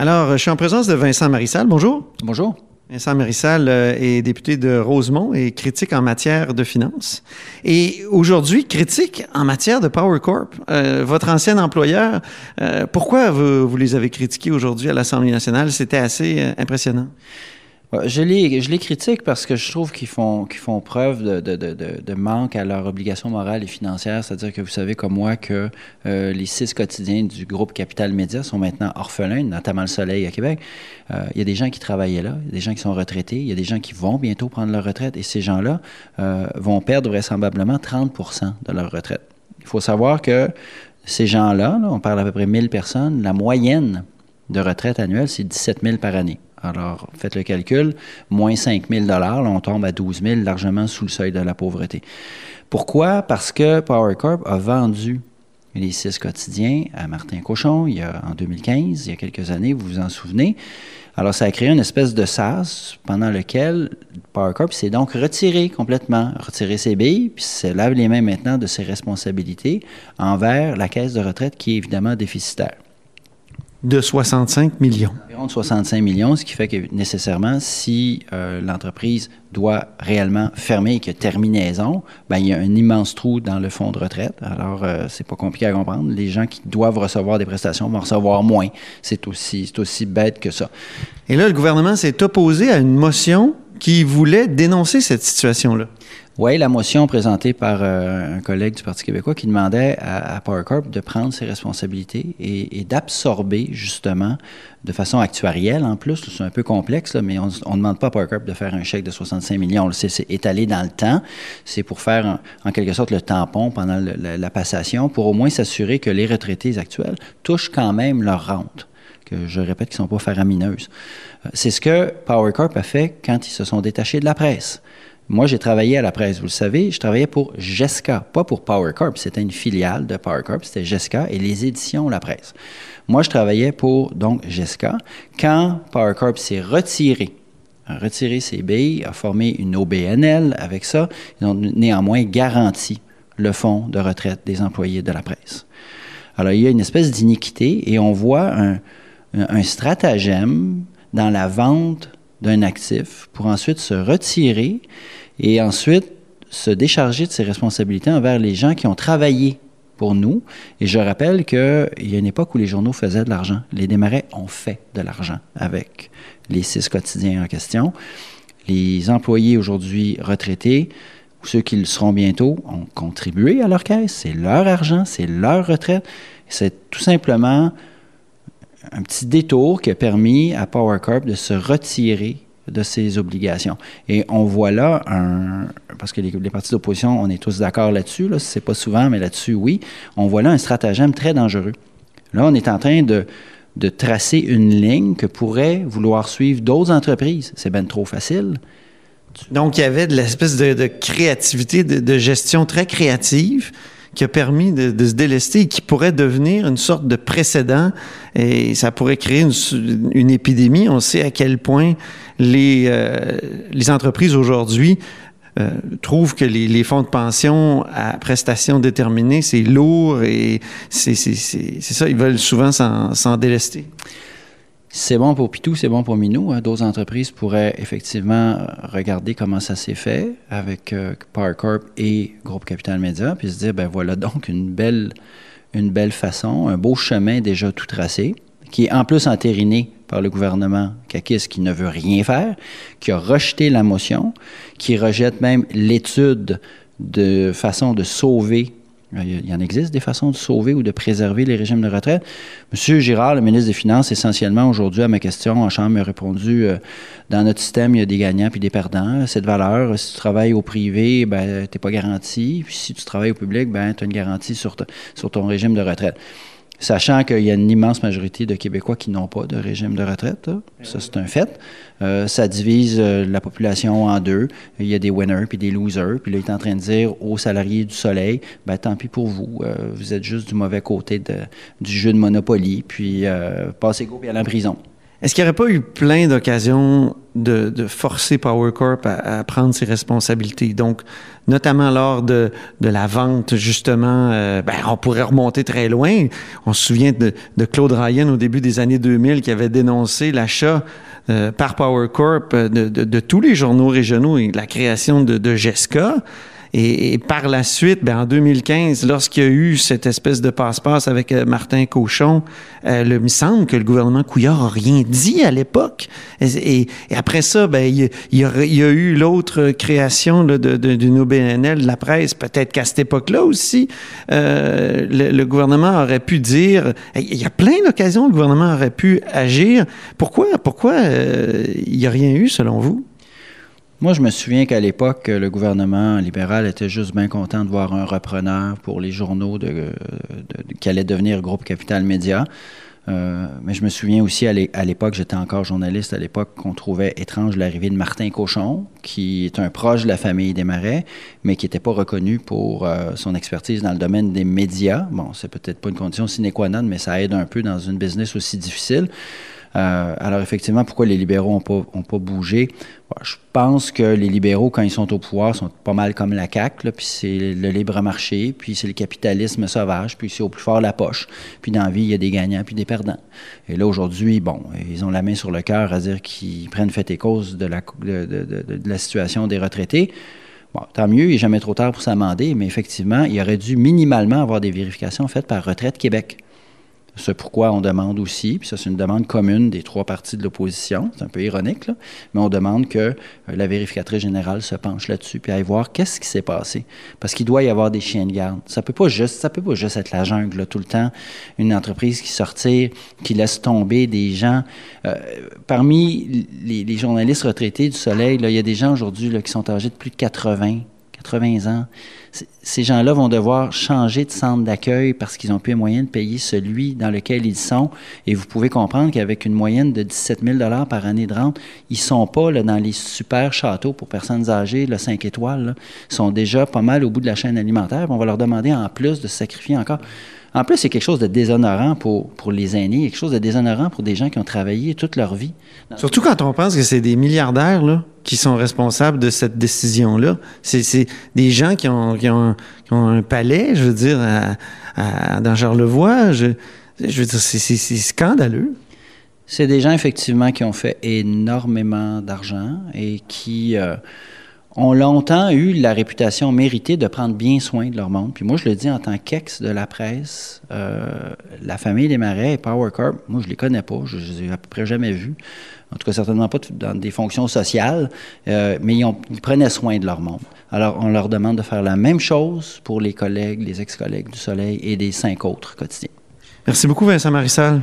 Alors, je suis en présence de Vincent Marissal. Bonjour. Bonjour. Vincent Marissal euh, est député de Rosemont et critique en matière de finances. Et aujourd'hui, critique en matière de Power Corp. Euh, votre ancien employeur, euh, pourquoi vous, vous, les avez critiqués aujourd'hui à l'Assemblée nationale? C'était assez impressionnant. Je les, je les critique parce que je trouve qu'ils font, preuve de, manque à leurs obligations morales et financières. C'est-à-dire que vous savez comme moi que euh, les six quotidiens du groupe Capital Média sont maintenant orphelins, notamment Le Soleil à Québec. Euh, il y a des gens qui travaillaient là, des gens qui sont retraités, il y a des gens qui vont bientôt prendre leur retraite et ces gens-là euh, vont perdre vraisemblablement 30% de leur retraite. Il faut savoir que ces gens-là, là, on parle à peu près 1000 personnes, la moyenne de retraite annuelle, c'est 17 000 par année. Alors, faites le calcul, moins 5 000 là, on tombe à 12 000, largement sous le seuil de la pauvreté. Pourquoi? Parce que Power Corp a vendu les six quotidiens à Martin Cochon il en 2015, il y a quelques années, vous vous en souvenez. Alors, ça a créé une espèce de sas pendant lequel Power Corp s'est donc retiré complètement, retiré ses billes, puis se lave les mains maintenant de ses responsabilités envers la caisse de retraite qui est évidemment déficitaire de 65 millions. Environ de 65 millions, ce qui fait que nécessairement, si euh, l'entreprise doit réellement fermer et qu'il y a terminaison, ben, il y a un immense trou dans le fonds de retraite. Alors, euh, c'est pas compliqué à comprendre. Les gens qui doivent recevoir des prestations vont recevoir moins. C'est aussi, aussi bête que ça. Et là, le gouvernement s'est opposé à une motion qui voulait dénoncer cette situation-là. Oui, la motion présentée par euh, un collègue du Parti québécois qui demandait à, à Power Corp de prendre ses responsabilités et, d'absorber justement de façon actuarielle en plus, c'est un peu complexe, là, mais on ne demande pas à Power Corp de faire un chèque de 65 millions. C'est étalé dans le temps. C'est pour faire en quelque sorte le tampon pendant le, la, la passation pour au moins s'assurer que les retraités actuels touchent quand même leur rente que je répète, qui ne sont pas faramineuses. Euh, c'est ce que Power Corp a fait quand ils se sont détachés de la presse. Moi, j'ai travaillé à la presse, vous le savez, je travaillais pour GESCA, pas pour Power Corp. C'était une filiale de Power Corp, c'était GESCA et les éditions La Presse. Moi, je travaillais pour, donc, GESCA. Quand Power Corp s'est retiré, a retiré ses billes, a formé une OBNL avec ça, ils ont néanmoins garanti le fonds de retraite des employés de la presse. Alors, il y a une espèce d'iniquité et on voit un, un stratagème dans la vente d'un actif pour ensuite se retirer et ensuite se décharger de ses responsabilités envers les gens qui ont travaillé pour nous. Et je rappelle qu'il y a une époque où les journaux faisaient de l'argent. Les démarrais ont fait de l'argent avec les six quotidiens en question. Les employés aujourd'hui retraités, ou ceux qui le seront bientôt, ont contribué à leur caisse. C'est leur argent, c'est leur retraite. C'est tout simplement un petit détour qui a permis à Power Corp de se retirer de ses obligations. Et on voit là un, parce que les, les partis d'opposition, on est tous d'accord là-dessus, là, c'est pas souvent, mais là-dessus, oui, on voit là un stratagème très dangereux. Là, on est en train de, de tracer une ligne que pourraient vouloir suivre d'autres entreprises. C'est bien trop facile. Donc, il y avait de l'espèce de, créativité, de gestion très créative qui a permis de, se délester et qui pourrait devenir une sorte de précédent et ça pourrait créer une, une épidémie. On sait à quel point les, euh, les entreprises aujourd'hui euh, trouvent que les, les, fonds de pension à prestations déterminées, c'est lourd et c'est ça, ils veulent souvent s'en délester. C'est bon pour Pitou, c'est bon pour Minou. Hein. D'autres entreprises pourraient effectivement regarder comment ça s'est fait avec euh, Power Corp et Groupe Capital Média, puis se dire, ben voilà donc une belle, une belle façon, un beau chemin déjà tout tracé, qui est en plus entériné par le gouvernement Kakis qui ne veut rien faire, qui a rejeté la motion, qui rejette même l'étude de façon de sauver il y en existe des façons de sauver ou de préserver les régimes de retraite. Monsieur Girard, le ministre des Finances, essentiellement aujourd'hui à ma question en Chambre, m'a répondu euh, dans notre système, il y a des gagnants puis des perdants. Cette valeur, si tu travailles au privé, ben, tu pas garanti. Puis si tu travailles au public, ben, tu as une garantie sur ton régime de retraite. Sachant qu'il y a une immense majorité de Québécois qui n'ont pas de régime de retraite. Là. Ça, c'est un fait. Euh, ça divise euh, la population en deux. Il y a des winners puis des losers. Puis là, il est en train de dire aux salariés du Soleil, ben, tant pis pour vous. Euh, vous êtes juste du mauvais côté de, du jeu de Monopoly. Puis passez go puis allez en prison. Est-ce qu'il n'y aurait pas eu plein d'occasions de, de, forcer Power Corp à, à, prendre ses responsabilités? Donc, notamment lors de, de la vente, justement, euh, ben, on pourrait remonter très loin. On se souvient de, de, Claude Ryan au début des années 2000 qui avait dénoncé l'achat euh, par Power Corp de, de, tous les journaux régionaux et la création de, de GESCA. Et, et, par la suite, ben, en 2015, lorsqu'il y a eu cette espèce de passe-passe avec euh, Martin Cochon, euh, le, il me semble que le gouvernement Couillard a rien dit à l'époque. Et, et, après ça, ben, il, y a, il y a eu l'autre création là, de, de, d'une OBNL de la presse. Peut-être qu'à cette époque-là aussi, euh, le, le, gouvernement aurait pu dire... Il y a plein d'occasions où le gouvernement aurait pu agir. Pourquoi, pourquoi euh, il n'y a rien eu, selon vous? Moi, je me souviens qu'à l'époque, le gouvernement libéral était juste bien content de voir un repreneur pour les journaux de qui allait devenir Groupe Capital Média. Euh, mais je me souviens aussi à l'époque, j'étais encore journaliste à l'époque, qu'on trouvait étrange l'arrivée de Martin Cochon, qui est un proche de la famille des Marais, mais qui n'était pas reconnu pour euh, son expertise dans le domaine des médias. Bon, c'est peut-être pas une condition sine qua non, mais ça aide un peu dans une business aussi difficile. Euh, alors effectivement, pourquoi les libéraux n'ont pas, ont pas bougé? Je pense que les libéraux, quand ils sont au pouvoir, sont pas mal comme la CAQ, puis c'est le libre marché, puis c'est le capitalisme sauvage, puis c'est au plus fort la poche. Puis dans la vie, il y a des gagnants puis des perdants. Et là, aujourd'hui, bon, ils ont la main sur le cœur à dire qu'ils prennent fait et cause de la situation des retraités. Bon, tant mieux, il n'est jamais trop tard pour s'amender, mais effectivement, il aurait dû minimalement avoir des vérifications faites par Retraite Québec. C'est pourquoi on demande aussi, puis ça c'est une demande commune des trois partis de l'opposition, c'est un peu ironique, là, mais on demande que euh, la vérificatrice générale se penche là-dessus, puis aille voir qu'est-ce qui s'est passé. Parce qu'il doit y avoir des chiens de garde. Ça peut pas juste, ça peut pas juste être la jungle tout le temps. Une entreprise qui sortir, qui laisse tomber des gens. Euh, parmi les, les, journalistes retraités du Soleil, là, il y a des gens aujourd'hui qui sont âgés de plus de 80, 80 ans ces gens-là vont devoir changer de centre d'accueil parce qu'ils n'ont plus les moyens de payer celui dans lequel ils sont. Et vous pouvez comprendre qu'avec une moyenne de 17 000 par année de rente, ils ne sont pas dans les super châteaux pour personnes âgées, le 5 étoiles. Ils sont déjà pas mal au bout de la chaîne alimentaire. On va leur demander en plus de sacrifier encore. En plus, c'est quelque chose de déshonorant pour, pour les aînés, quelque chose de déshonorant pour des gens qui ont travaillé toute leur vie. Surtout quand on pense que c'est des milliardaires là, qui sont responsables de cette décision-là. C'est des gens qui ont, qui, ont, qui ont, un palais, je veux dire, à, à, dans Charlevoix. Je, je veux dire, c'est scandaleux. C'est des gens, effectivement, qui ont fait énormément d'argent et qui... Euh, ont longtemps eu la réputation méritée de prendre bien soin de leur monde. Puis moi, je le dis en tant qu'ex de la presse, euh, la famille des Marais et Power Corp, moi, je les connais pas, je, les ai à peu près jamais vus. En tout cas, certainement pas dans des fonctions sociales, euh, mais ils, prenaient soin de leur monde. Alors, on leur demande de faire la même chose pour les collègues, les ex-collègues du Soleil et des cinq autres quotidiens. Merci beaucoup, Vincent Marissal.